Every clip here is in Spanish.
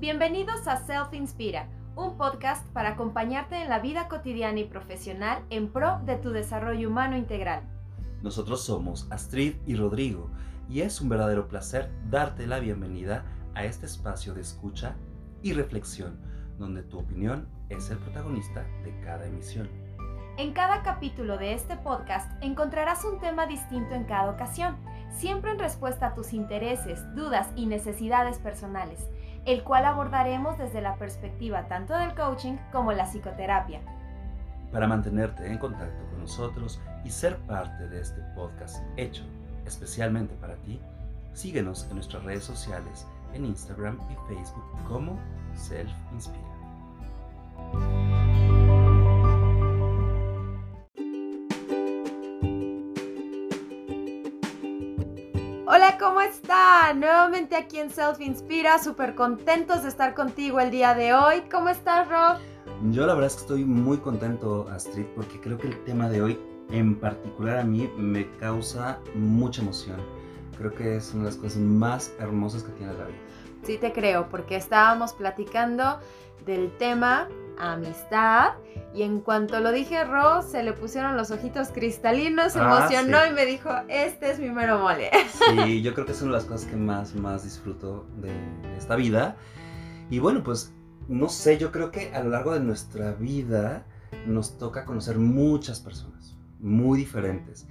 Bienvenidos a Self Inspira, un podcast para acompañarte en la vida cotidiana y profesional en pro de tu desarrollo humano integral. Nosotros somos Astrid y Rodrigo y es un verdadero placer darte la bienvenida a este espacio de escucha y reflexión, donde tu opinión es el protagonista de cada emisión. En cada capítulo de este podcast encontrarás un tema distinto en cada ocasión, siempre en respuesta a tus intereses, dudas y necesidades personales el cual abordaremos desde la perspectiva tanto del coaching como la psicoterapia. Para mantenerte en contacto con nosotros y ser parte de este podcast hecho especialmente para ti, síguenos en nuestras redes sociales en Instagram y Facebook como Self Inspira. ¿Cómo está? Nuevamente aquí en Self Inspira, súper contentos de estar contigo el día de hoy. ¿Cómo estás, Rob? Yo la verdad es que estoy muy contento, Astrid, porque creo que el tema de hoy en particular a mí me causa mucha emoción. Creo que es una de las cosas más hermosas que tiene la vida. Sí, te creo, porque estábamos platicando del tema amistad. Y en cuanto lo dije Ro, se le pusieron los ojitos cristalinos, se ah, emocionó y me dijo, este es mi mero mole. Sí, yo creo que son las cosas que más, más disfruto de, esta vida. Y bueno, pues no sé, yo creo que a lo largo de nuestra vida nos toca conocer muchas personas, muy diferentes.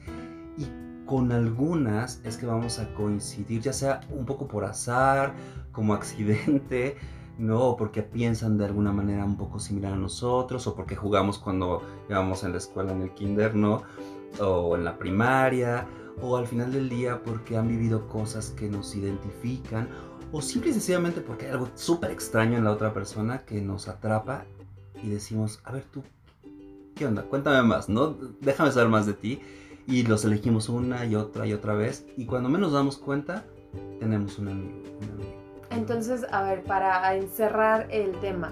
Y con algunas es que vamos a coincidir, ya sea un poco por azar, como accidente, ¿no? Porque piensan de alguna manera un poco similar a nosotros, o porque jugamos cuando íbamos en la escuela, en el kinder, ¿no? O en la primaria, o al final del día porque han vivido cosas que nos identifican, o simple y sencillamente porque hay algo súper extraño en la otra persona que nos atrapa y decimos, a ver tú, ¿qué onda? Cuéntame más, ¿no? Déjame saber más de ti. Y los elegimos una y otra y otra vez, y cuando menos damos cuenta, tenemos. Un amigo. Entonces, a ver, para encerrar el tema,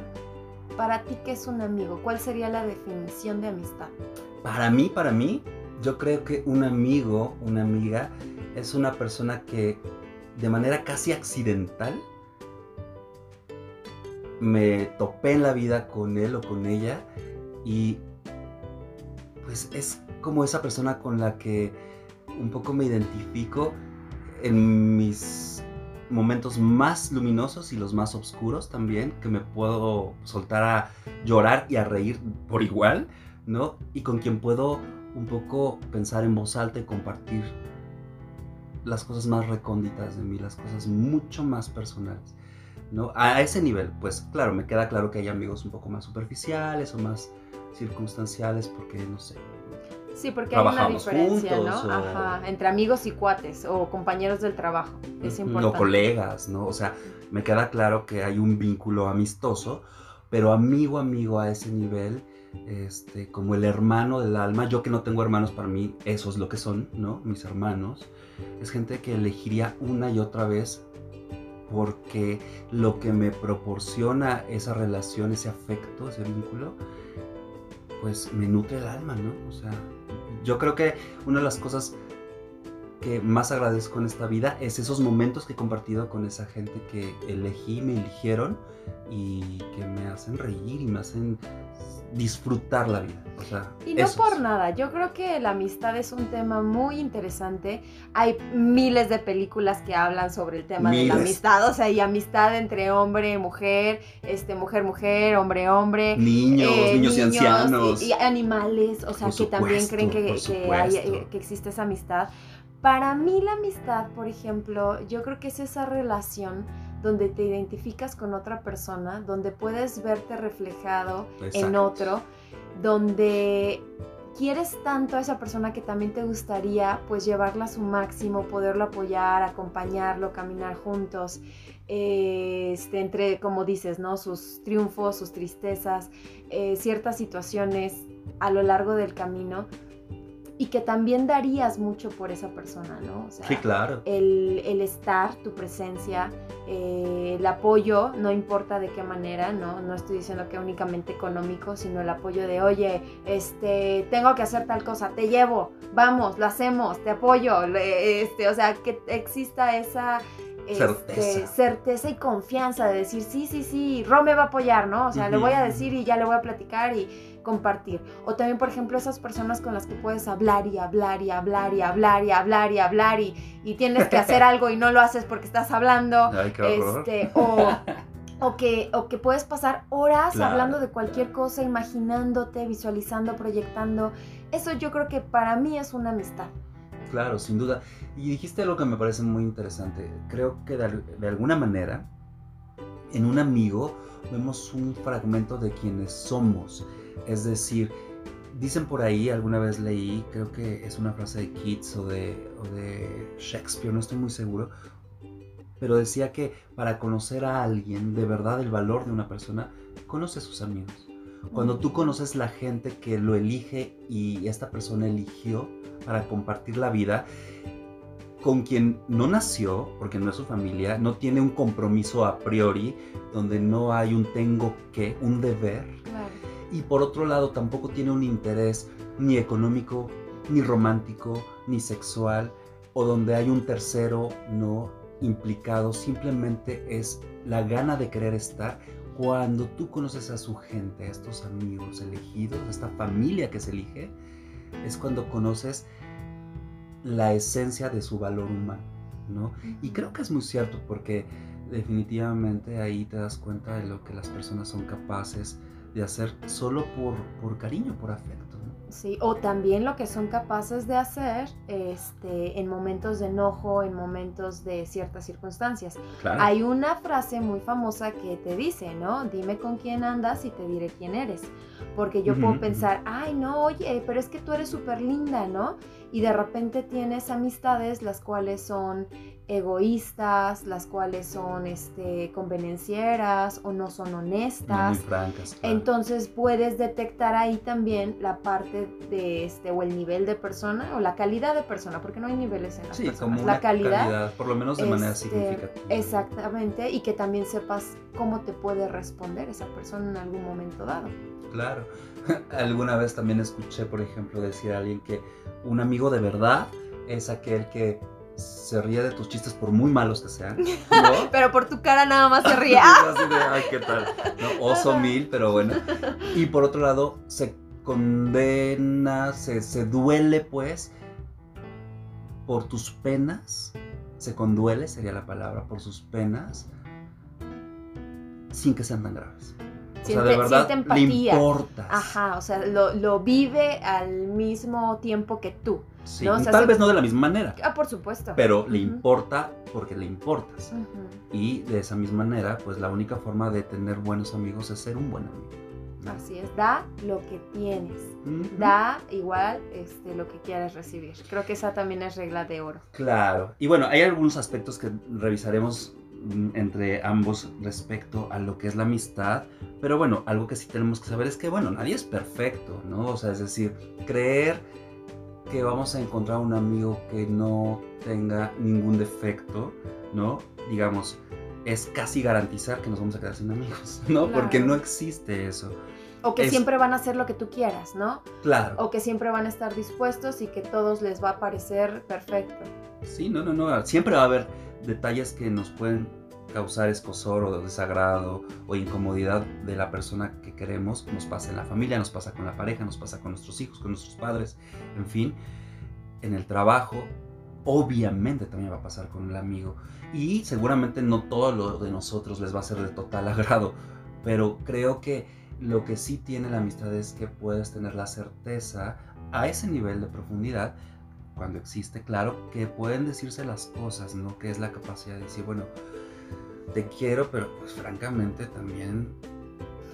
para ti, ¿qué es un amigo? ¿Cuál sería la definición de amistad? Para mí, para mí, yo creo que un amigo, una amiga, es una persona que de manera casi accidental me topé en la vida con él o con ella y pues es como esa persona con la que un poco me identifico en mis momentos más luminosos y los más oscuros también, que me puedo soltar a llorar y a reír por igual, ¿no? Y con quien puedo un poco pensar en voz alta y compartir las cosas más recónditas de mí, las cosas mucho más personales, ¿no? A ese nivel, pues claro, me queda claro que hay amigos un poco más superficiales o más circunstanciales porque, no sé, Sí, porque hay una diferencia, ¿no? Ajá, entre amigos y cuates o compañeros del trabajo. Es importante. O colegas, ¿no? O sea, me queda claro que hay un vínculo amistoso, pero amigo, amigo a ese nivel, este, como el hermano del alma, yo que no tengo hermanos, para mí eso es lo que son, ¿no? Mis hermanos. Es gente que elegiría una y otra vez porque lo que me proporciona esa relación, ese afecto, ese vínculo, pues me nutre el alma, ¿no? O sea, yo creo que una de las cosas que más agradezco en esta vida es esos momentos que he compartido con esa gente que elegí, me eligieron y que me hacen reír y me hacen disfrutar la vida. y no por nada, yo creo que la amistad es un tema muy interesante. Hay miles de películas que hablan sobre el tema de la amistad, o sea, y amistad entre hombre mujer, este, mujer, mujer, hombre, hombre. Niños, eh, niños, y ancianos. Y, animales, o sea, que también creen que, eh, que existe esa amistad. Para mí la amistad, por ejemplo, yo creo que es esa relación donde te identificas con otra persona, donde puedes verte reflejado en otro, donde quieres tanto a esa persona que también te gustaría pues llevarla a su máximo, poderlo apoyar, acompañarlo, caminar juntos, este, entre, como dices, ¿no? Sus triunfos, sus tristezas, eh, ciertas situaciones a lo largo del camino y que también darías mucho por esa persona, ¿no? O sea, sí, claro. El, el estar, tu presencia, eh, el apoyo, no importa de qué manera, ¿no? No estoy diciendo que únicamente económico, sino el apoyo de, oye, este, tengo que hacer tal cosa, te llevo, vamos, lo hacemos, te apoyo, este, o sea, que exista esa este, certeza. y confianza de decir, sí, sí, sí, Ro me va a apoyar, ¿no? O sea, le voy a decir y ya le voy a platicar y compartir. O también, por ejemplo, esas personas con las que puedes hablar y hablar y hablar y hablar y hablar y hablar y, y tienes que hacer algo y no lo haces porque estás hablando. Ay, qué este, o, o, que, o que puedes pasar horas hablando de cualquier cosa, imaginándote, visualizando, proyectando. Eso yo creo que para mí es una amistad. Claro, sin duda. Y dijiste algo que me parece muy interesante. Creo que de, alguna manera, en un amigo vemos un fragmento de quienes somos. Es decir, dicen por ahí, alguna vez leí, creo que es una frase de Keats o de, o de Shakespeare, no estoy muy seguro, pero decía que para conocer a alguien, de verdad el valor de una persona, conoce a sus amigos. Cuando tú conoces la gente que lo elige y esta persona eligió para compartir la vida, con quien no nació, porque no es su familia, no tiene un compromiso a priori, donde no hay un tengo que, un deber. Y por otro lado, tampoco tiene un interés ni económico, ni romántico, ni sexual, o donde hay un tercero no implicado, simplemente es la gana de querer estar cuando tú conoces a su gente, a estos amigos elegidos, a esta familia que se elige, es cuando conoces la esencia de su valor humano, ¿no? Y creo que es muy cierto porque definitivamente ahí te das cuenta de lo que las personas son capaces de hacer solo por, por cariño, por afecto. Sí, o también lo que son capaces de hacer este, en momentos de enojo, en momentos de ciertas circunstancias. Hay una frase muy famosa que te dice, ¿no? Dime con quién andas y te diré quién eres. Porque yo puedo pensar, ay, no, oye, pero es que tú eres súper linda, ¿no? Y de repente tienes amistades las cuales son egoístas, las cuales son este, convenencieras o no son honestas. Entonces puedes detectar ahí también la parte de este o el nivel de persona o la calidad de persona, porque no hay niveles en las sí, Como la calidad, por lo menos de manera este, significativa. Exactamente, y que también sepas cómo te puede responder esa persona en algún momento dado. Claro. Alguna vez también escuché, por ejemplo, decir a alguien que un amigo de verdad es aquel que se ríe de tus chistes por muy malos que sean. pero por tu cara nada más se ríe. Ay, qué tal. Oso mil, pero bueno. Y por otro lado, se condena, se, se duele pues por tus penas. Se conduele, sería la palabra, por sus penas, sin que sean tan graves. o sea, de verdad, le importas. Ajá, o sea, lo, lo vive al mismo tiempo que tú tal vez no de la misma manera. Ah, por supuesto. Pero le importa porque le importas. Y de esa misma manera, pues la única forma de tener buenos amigos es ser un buen amigo. Así es, da lo que tienes. Da igual este, lo que quieras recibir. Creo que esa también es regla de oro. Claro. Y bueno, hay algunos aspectos que revisaremos mm, entre ambos respecto a lo que es la amistad. Pero bueno, algo que sí tenemos que saber es que, bueno, nadie es perfecto, ¿no? O sea, es decir, creer que vamos a encontrar un amigo que no tenga ningún defecto, ¿no? Digamos, es casi garantizar que nos vamos a quedar sin amigos, ¿no? Porque no existe eso. O que siempre van a hacer lo que tú quieras, ¿no? Claro. O que siempre van a estar dispuestos y que todos les va a parecer perfecto. Sí, no, no, no. Siempre va a haber detalles que nos pueden causar escosor o desagrado o incomodidad de la persona que queremos, nos pasa en la familia, nos pasa con la pareja, nos pasa con nuestros hijos, con nuestros padres, en fin, en el trabajo, obviamente también va a pasar con el amigo. Y seguramente no todo lo de nosotros les va a ser de total agrado, pero creo que lo que sí tiene la amistad es que puedes tener la certeza a ese nivel de profundidad cuando existe, claro, que pueden decirse las cosas, ¿no? Que es la capacidad de decir, bueno, te quiero, pero pues francamente también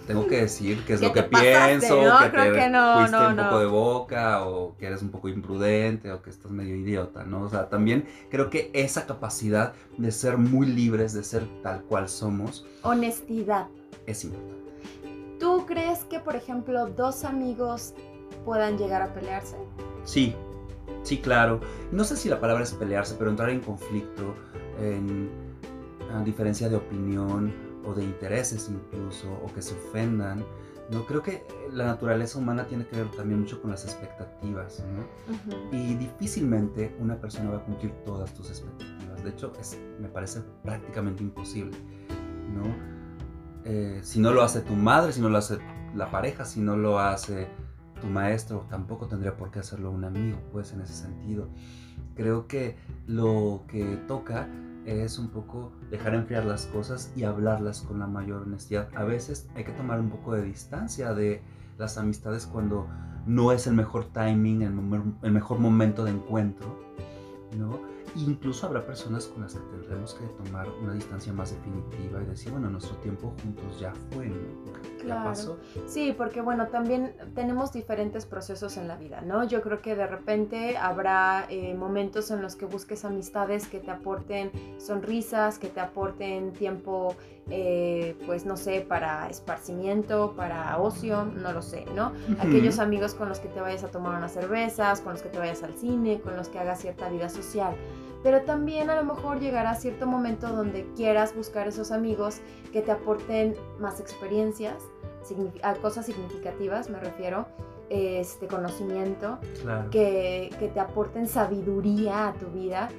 tengo que decir qué es lo que pienso, que te fuiste un poco de boca, o que eres un poco imprudente, o que estás medio idiota, ¿no? O sea, también creo que esa capacidad de ser muy libres, de ser tal cual somos. Honestidad. Es importante. ¿Tú crees que, por ejemplo, dos amigos puedan llegar a pelearse? Sí, sí, claro. No sé si la palabra es pelearse, pero entrar en conflicto, en diferencia de opinión o de intereses incluso, o que se ofendan, No creo que la naturaleza humana tiene que ver también mucho con las expectativas, ¿no? Y difícilmente una persona va a cumplir todas tus expectativas. De hecho, es, me parece prácticamente imposible, ¿no? Eh, si no lo hace tu madre, si no lo hace la pareja, si no lo hace tu maestro, tampoco tendría por qué hacerlo un amigo, pues en ese sentido. Creo que lo que toca es un poco dejar enfriar las cosas y hablarlas con la mayor honestidad. A veces hay que tomar un poco de distancia de las amistades cuando no es el mejor timing, el, mejor momento de encuentro, ¿no? Incluso habrá personas con las que tendremos que tomar una distancia más definitiva y decir, bueno, nuestro tiempo juntos ya fue. ¿Ya pasó? Sí, porque bueno, también tenemos diferentes procesos en la vida, ¿no? Yo creo que de repente habrá eh, momentos en los que busques amistades que te aporten sonrisas, que te aporten tiempo, eh, pues no sé, para esparcimiento, para ocio, no lo sé, ¿no? Aquellos amigos con los que te vayas a tomar unas cervezas, con los que te vayas al cine, con los que hagas cierta vida social pero también a lo mejor llegará cierto momento donde quieras buscar esos amigos que te aporten más experiencias, cosas significativas me refiero, este conocimiento, que, que te aporten sabiduría a tu vida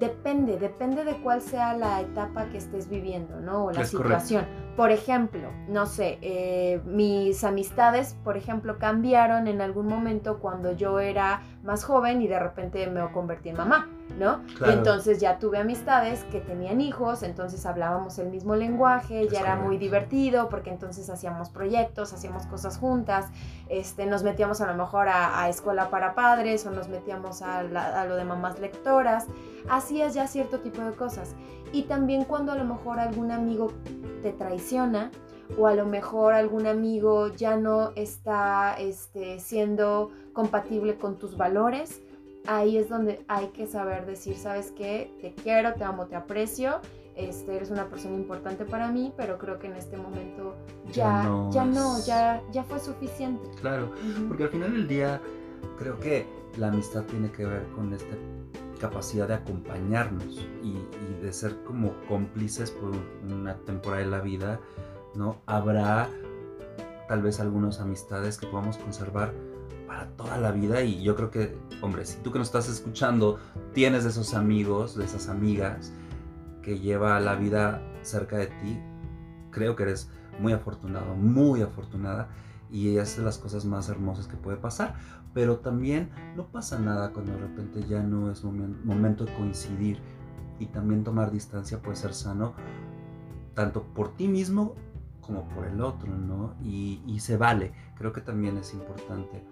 depende, depende de cuál sea la etapa que estés viviendo, ¿no? O la situación. Por ejemplo, no sé, eh, mis amistades, por ejemplo, cambiaron en algún momento cuando yo era más joven y de repente me convertí en mamá. ¿No? Entonces ya tuve amistades que tenían hijos, entonces hablábamos el mismo lenguaje, ya era muy divertido porque entonces hacíamos proyectos, hacíamos cosas juntas, este, nos metíamos a lo mejor a, escuela para padres o nos metíamos a, a, lo de mamás lectoras, hacías ya cierto tipo de cosas. Y también cuando a lo mejor algún amigo te traiciona, o a lo mejor algún amigo ya no está este, siendo compatible con tus valores, ahí es donde hay que saber decir, ¿sabes qué? Te quiero, te amo, te aprecio. Este, eres una persona importante para mí, pero creo que en este momento ya, ya no, ya, ya, fue suficiente. Claro, porque al final del día creo que la amistad tiene que ver con esta capacidad de acompañarnos y, y de ser como cómplices por una temporada de la vida, ¿no? Habrá tal vez algunas amistades que podamos conservar para toda la vida y yo creo que, hombre, si tú que nos estás escuchando tienes de esos amigos, de esas amigas que lleva la vida cerca de ti, creo que eres muy afortunado, muy afortunada y es de las cosas más hermosas que puede pasar. Pero también no pasa nada cuando de repente ya no es momento de coincidir y también tomar distancia puede ser sano tanto por ti mismo como por el otro, ¿no? Y, y se vale, creo que también es importante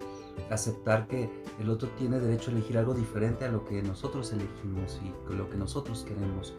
aceptar que el otro tiene derecho a elegir algo diferente a lo que nosotros elegimos y lo que nosotros queremos.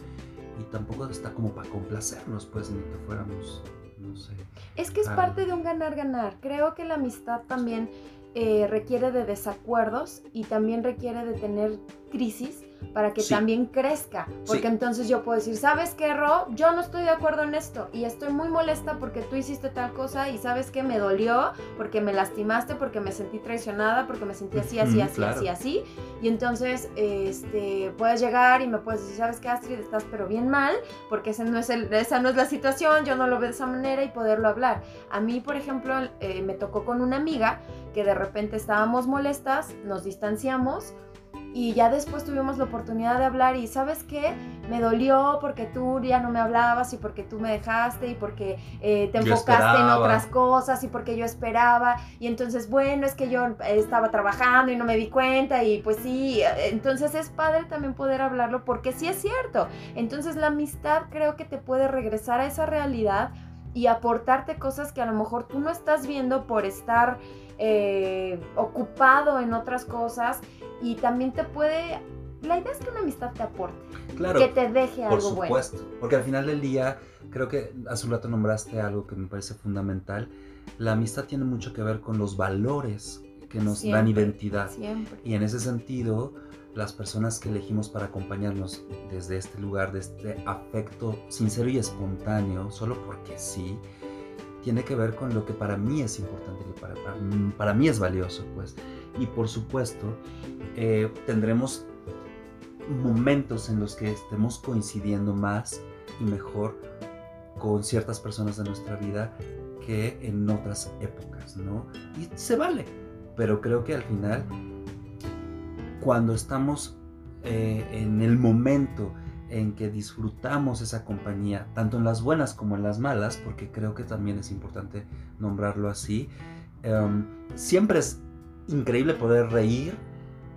Y tampoco está como para complacernos, pues ni que fuéramos, no sé. Es que es parte de un ganar-ganar. Creo que la amistad también eh, requiere de desacuerdos y también requiere de tener crisis para que también crezca. Porque entonces yo puedo decir, ¿sabes qué, Ro? Yo no estoy de acuerdo en esto y estoy muy molesta porque tú hiciste tal cosa y sabes que me dolió porque me lastimaste, porque me sentí traicionada, porque me sentí así, así, así, así, así. Y entonces este, puedes llegar y me puedes decir, ¿sabes qué, Astrid? Estás pero bien mal porque ese no es el, esa no es la situación, yo no lo veo de esa manera y poderlo hablar. A mí, por ejemplo, eh, me tocó con una amiga que de repente estábamos molestas, nos distanciamos y ya después tuvimos la oportunidad de hablar y sabes qué, me dolió porque tú ya no me hablabas y porque tú me dejaste y porque eh, te enfocaste en otras cosas y porque yo esperaba. Y entonces bueno, es que yo estaba trabajando y no me di cuenta y pues sí, entonces es padre también poder hablarlo porque sí es cierto. Entonces la amistad creo que te puede regresar a esa realidad y aportarte cosas que a lo mejor tú no estás viendo por estar eh, ocupado en otras cosas y también te puede... La idea es que una amistad te aporte, claro, que te deje algo bueno. Por supuesto, porque al final del día, creo que hace un rato nombraste algo que me parece fundamental. La amistad tiene mucho que ver con los valores que nos dan identidad. Siempre. Y en ese sentido, las personas que elegimos para acompañarnos desde este lugar, de este afecto sincero y espontáneo, solo porque sí, tiene que ver con lo que para mí es importante, y para, para, mí es valioso, pues. Y por supuesto, eh, tendremos momentos en los que estemos coincidiendo más y mejor con ciertas personas de nuestra vida que en otras épocas, ¿no? Y se vale, pero creo que al final, cuando estamos eh, en el momento en que disfrutamos esa compañía, tanto en las buenas como en las malas, porque creo que también es importante nombrarlo así, em, siempre es increíble poder reír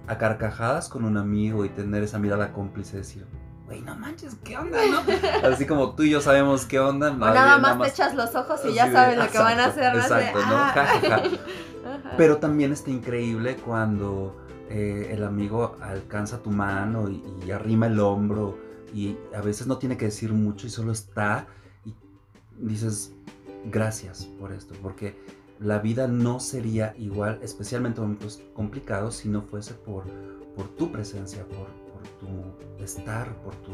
a carcajadas con un amigo y tener esa mirada cómplice, decir, güey, no manches, ¿qué onda, no? Así como tú y yo sabemos qué onda. O nada, más te echas los ojos y ya sabes lo que van a hacer. Exacto, ¿no? Ah". Pero también está increíble cuando eh, el amigo alcanza tu mano y, arrima el hombro y a veces no tiene que decir mucho y solo está y dices gracias por esto, porque la vida no sería igual, especialmente en momentos complicados, si no fuese por, por tu presencia, por, por tu estar, por tu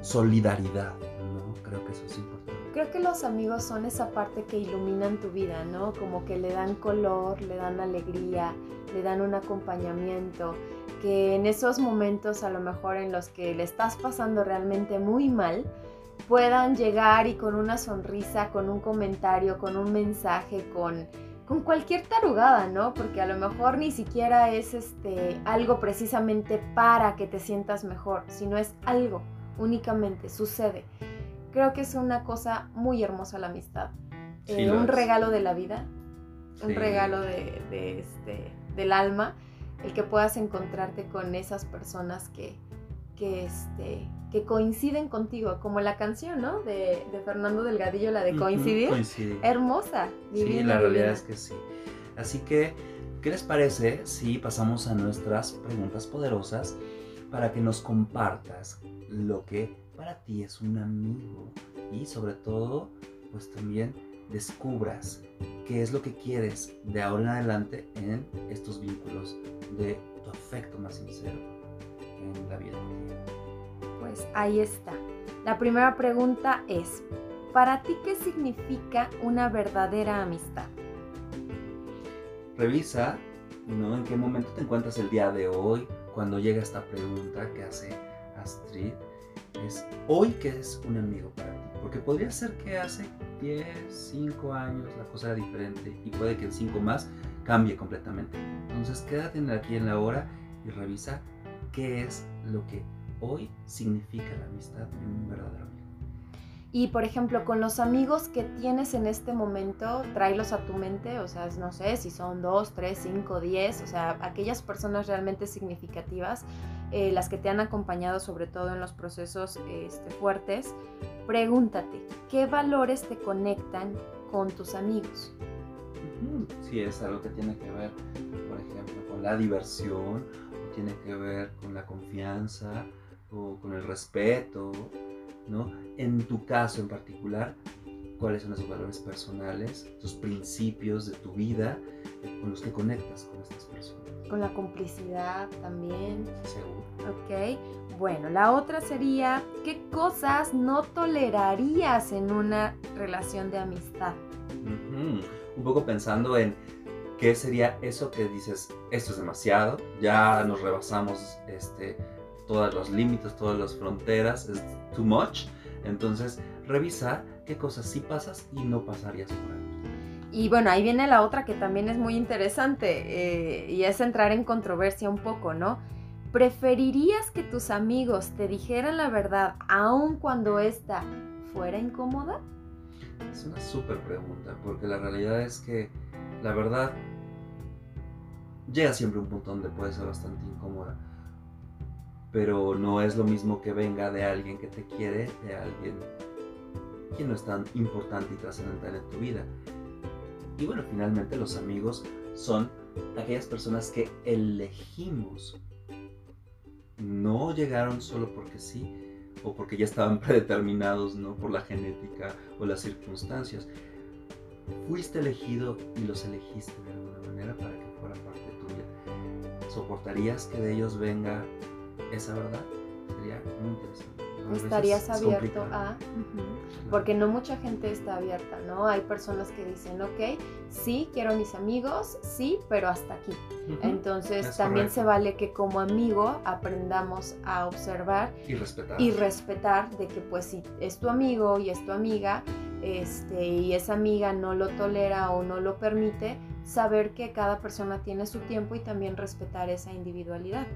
solidaridad, ¿no? Creo que eso es importante. Creo que los amigos son esa parte que iluminan tu vida, ¿no? Como que le dan color, le dan alegría, le dan un acompañamiento, que en esos momentos a lo mejor en los que le estás pasando realmente muy mal, puedan llegar y con una sonrisa, con un comentario, con un mensaje, con, con cualquier tarugada, ¿no? Porque a lo mejor ni siquiera es este, algo precisamente para que te sientas mejor, sino es algo únicamente, sucede. Creo que es una cosa muy hermosa la amistad. Eh, un regalo de la vida, un regalo de, este, del alma, el que puedas encontrarte con esas personas que, que, este, que coinciden contigo, como la canción, ¿no? De, Fernando Delgadillo, la de coincidir. Hermosa. sí, la realidad es que sí. Así que, ¿qué les parece si pasamos a nuestras preguntas poderosas para que nos compartas lo que para ti es un amigo y sobre todo, pues también descubras qué es lo que quieres de ahora en adelante en estos vínculos de tu afecto más sincero en la vida pues ahí está. La primera pregunta es, ¿para ti qué significa una verdadera amistad? Revisa, ¿no? ¿En qué momento te encuentras el día de hoy cuando llega esta pregunta que hace Astrid? Es, ¿hoy qué es un amigo para ti? Porque podría ser que hace 10, 5 años la cosa era diferente y puede que en 5 más cambie completamente. Entonces quédate aquí en la hora y revisa qué es lo que hoy significa la amistad de un verdadero amigo. Y por ejemplo, con los amigos que tienes en este momento, tráelos a tu mente, o sea, no sé si son dos, tres, cinco, diez, o sea, aquellas personas realmente significativas, eh, las que te han acompañado sobre todo en los procesos este, fuertes, pregúntate, ¿qué valores te conectan con tus amigos? Si es algo que tiene que ver, por ejemplo, con la diversión, o tiene que ver con la confianza, con el respeto, ¿no? En tu caso en particular, cuáles son esos valores personales, tus principios de tu vida con los que conectas con estas personas. Con la complicidad también. Seguro. Ok. Bueno, la otra sería, ¿qué cosas no tolerarías en una relación de amistad? Un poco pensando en qué sería eso que dices, esto es demasiado, ya nos rebasamos este, todos los límites, todas las fronteras, es too much. Entonces, revisa qué cosas sí pasas y no pasarías por ahí. Y bueno, ahí viene la otra que también es muy interesante eh, y es entrar en controversia un poco, ¿no? ¿Preferirías que tus amigos te dijeran la verdad aun cuando esta fuera incómoda? Es una súper pregunta, porque la realidad es que la verdad llega siempre a un punto donde puede ser bastante incómoda pero no es lo mismo que venga de alguien que te quiere, de alguien que no es tan importante y trascendental en tu vida. Y bueno, finalmente los amigos son aquellas personas que elegimos. No llegaron solo porque sí o porque ya estaban predeterminados, ¿no? Por la genética o las circunstancias. Fuiste elegido y los elegiste de alguna manera para que fueran parte de tu vida. ¿Soportarías que de ellos venga esa verdad sería muy interesante. Estarías abierto a... Porque no mucha gente está abierta, ¿no? Hay personas que dicen, ok, sí, quiero mis amigos, sí, pero hasta aquí. Entonces también se vale que como amigo aprendamos a observar y respetar. y respetar de que pues si es tu amigo y es tu amiga, este, y esa amiga no lo tolera o no lo permite, saber que cada persona tiene su tiempo y también respetar esa individualidad.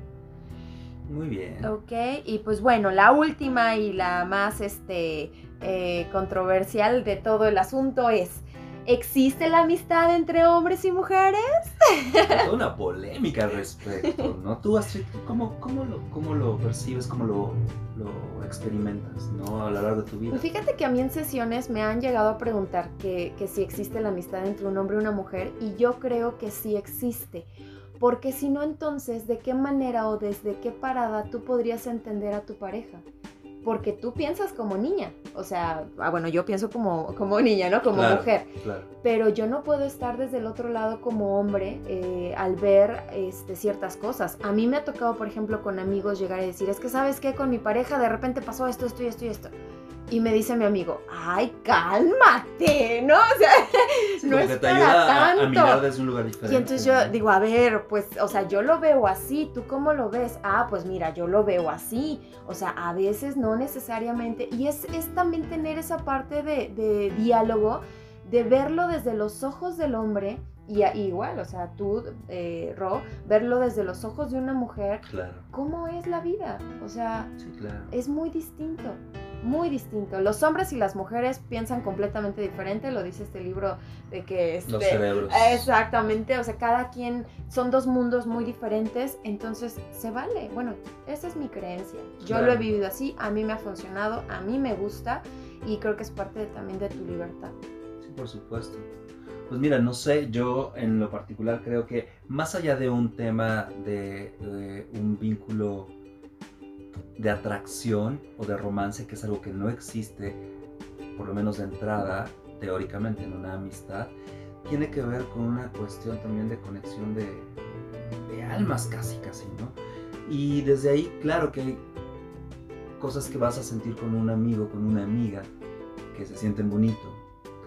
Muy bien. Ok, y pues bueno, la última y la más este, eh, controversial de todo el asunto es, ¿existe la amistad entre hombres y mujeres? Hay una polémica al respecto, ¿no? Tú, Astrid, ¿cómo, cómo, lo, cómo lo percibes, cómo lo, lo, experimentas, ¿no? A lo largo de tu vida. Pues fíjate que a mí en sesiones me han llegado a preguntar que, que si existe la amistad entre un hombre y una mujer, y yo creo que sí existe porque si no, entonces, ¿de qué manera o desde qué parada tú podrías entender a tu pareja? Porque tú piensas como niña, o sea, ah, bueno, yo pienso como, como niña, ¿no? Como mujer. Pero yo no puedo estar desde el otro lado como hombre eh, al ver este, ciertas cosas. A mí me ha tocado, por ejemplo, con amigos llegar y decir, es que sabes qué, con mi pareja de repente pasó esto, esto y esto y esto. Y me dice mi amigo, ay, cálmate, ¿no? O sea, no es te ayuda A, mirar desde un lugar diferente. Y entonces yo digo, a ver, pues, o sea, yo lo veo así, ¿tú cómo lo ves? Ah, pues mira, yo lo veo así. O sea, a veces no necesariamente. Y es, es también tener esa parte de, de diálogo, de verlo desde los ojos del hombre y, igual, o sea, tú, eh, Ro, verlo desde los ojos de una mujer, claro. ¿cómo es la vida? O sea, sí, claro. es muy distinto, muy distinto. Los hombres y las mujeres piensan completamente diferente, lo dice este libro de que... Los cerebros. Exactamente, o sea, cada quien, son dos mundos muy diferentes, entonces se vale. Bueno, esa es mi creencia. Yo lo he vivido así, a mí me ha funcionado, a mí me gusta y creo que es parte también de tu libertad. Sí, por supuesto. Pues mira, no sé, yo en lo particular creo que más allá de un tema de, un vínculo de atracción o de romance, que es algo que no existe, por lo menos de entrada, teóricamente en una amistad, tiene que ver con una cuestión también de conexión de, de almas casi, casi, ¿no? Y desde ahí, claro que hay cosas que vas a sentir con un amigo, con una amiga, que se sienten bonito,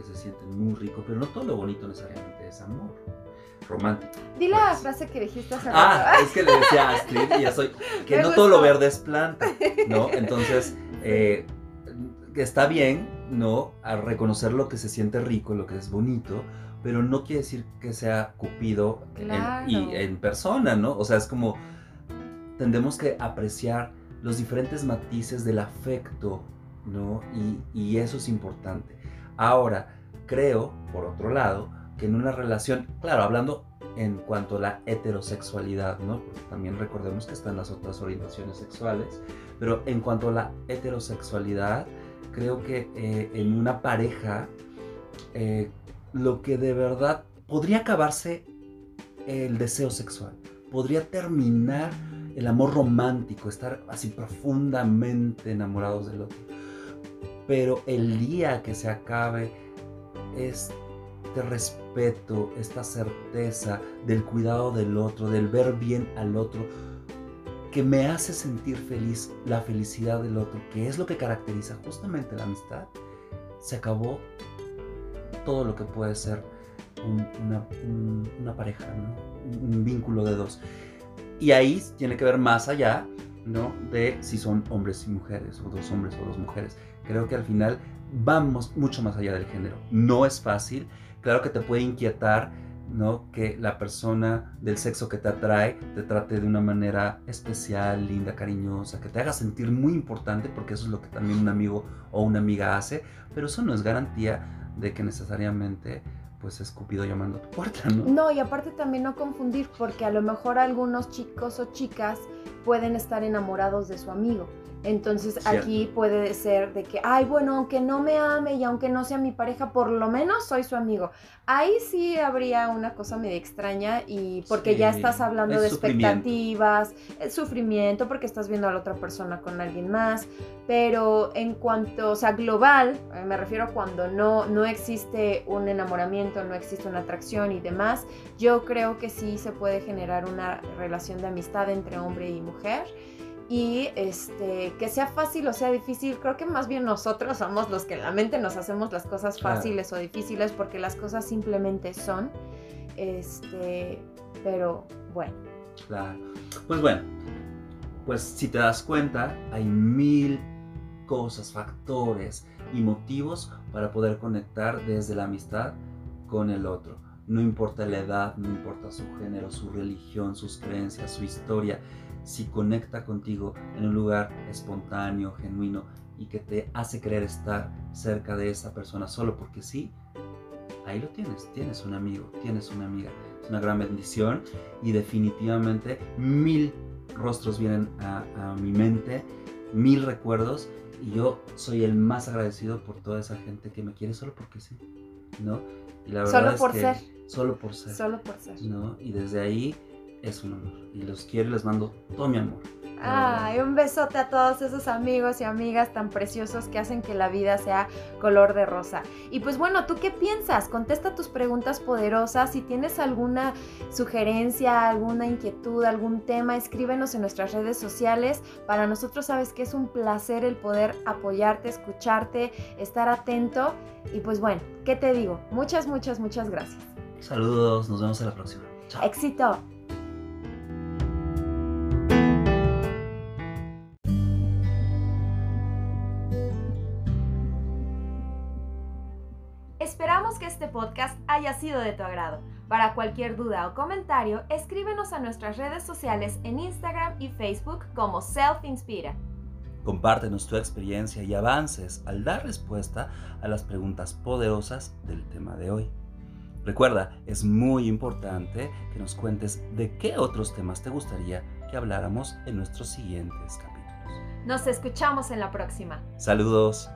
se sienten muy rico, pero no todo lo bonito necesariamente es amor romántico. Di la pues. frase que dijiste hace Ah, es que le decía a Astrid y ya soy, que no todo lo verde es planta, ¿no? Entonces, eh, está bien, ¿no? A reconocer lo que se siente rico, lo que es bonito, pero no quiere decir que sea cupido y en persona, ¿no? O sea, es como, tendemos que apreciar los diferentes matices del afecto, ¿no? Y, y eso es importante. Ahora, creo, por otro lado, que en una relación, claro, hablando en cuanto a la heterosexualidad, ¿no? Porque también recordemos que están las otras orientaciones sexuales, pero en cuanto a la heterosexualidad, creo que eh, en una pareja, eh, lo que de verdad podría acabarse el deseo sexual, podría terminar el amor romántico, estar así profundamente enamorados del otro pero el día que se acabe este respeto, esta certeza del cuidado del otro, del ver bien al otro, que me hace sentir feliz, la felicidad del otro, que es lo que caracteriza justamente la amistad, se acabó todo lo que puede ser una, pareja, un vínculo de dos. Y ahí tiene que ver más allá ¿no? de si son hombres y mujeres, o dos hombres o dos mujeres Creo que al final vamos mucho más allá del género. No es fácil. Claro que te puede inquietar, ¿no? Que la persona del sexo que te atrae te trate de una manera especial, linda, cariñosa, que te haga sentir muy importante, porque eso es lo que también un amigo o una amiga hace, pero eso no es garantía de que necesariamente pues es Cupido llamando a tu puerta, ¿no? No, y aparte también no confundir, porque a lo mejor algunos chicos o chicas pueden estar enamorados de su amigo entonces aquí puede ser de que, ay, bueno, aunque no me ame y aunque no sea mi pareja, por lo menos soy su amigo. Ahí sí habría una cosa medio extraña y porque ya estás hablando de expectativas, el sufrimiento, porque estás viendo a la otra persona con alguien más. Pero en cuanto, o sea, global, eh, me refiero cuando no, no existe un enamoramiento, no existe una atracción y demás, yo creo que sí se puede generar una relación de amistad entre hombre y mujer y este, que sea fácil o sea difícil, creo que más bien nosotros somos los que en la mente nos hacemos las cosas fáciles o difíciles porque las cosas simplemente son. Este, pero bueno. Claro. Pues bueno, pues si te das cuenta, hay mil cosas, factores y motivos para poder conectar desde la amistad con el otro. No importa la edad, no importa su género, su religión, sus creencias, su historia, si conecta contigo en un lugar espontáneo, genuino y que te hace querer estar cerca de esa persona solo porque sí, ahí lo tienes, tienes un amigo, tienes una amiga. Es una gran bendición y definitivamente mil rostros vienen a, a mi mente, mil recuerdos y yo soy el más agradecido por toda esa gente que me quiere solo porque sí, ¿no? Y la verdad solo por ser. Solo por ser. Solo por ser. ¿no? Y desde ahí es un honor. Y los quiero y les mando todo mi amor. Ay, un besote a todos esos amigos y amigas tan preciosos que hacen que la vida sea color de rosa. Y pues bueno, ¿tú qué piensas? Contesta tus preguntas poderosas. Si tienes alguna sugerencia, alguna inquietud, algún tema, escríbenos en nuestras redes sociales. Para nosotros sabes que es un placer el poder apoyarte, escucharte, estar atento. Y pues bueno, ¿qué te digo? Muchas, muchas, muchas gracias. Saludos, nos vemos en la próxima. Chao. Éxito. Sido de tu agrado. Para cualquier duda o comentario, escríbenos a nuestras redes sociales en Instagram y Facebook como Self Inspira. Compártenos tu experiencia y avances al dar respuesta a las preguntas poderosas del tema de hoy. Recuerda, es muy importante que nos cuentes de qué otros temas te gustaría que habláramos en nuestros siguientes capítulos. Nos escuchamos en la próxima. Saludos.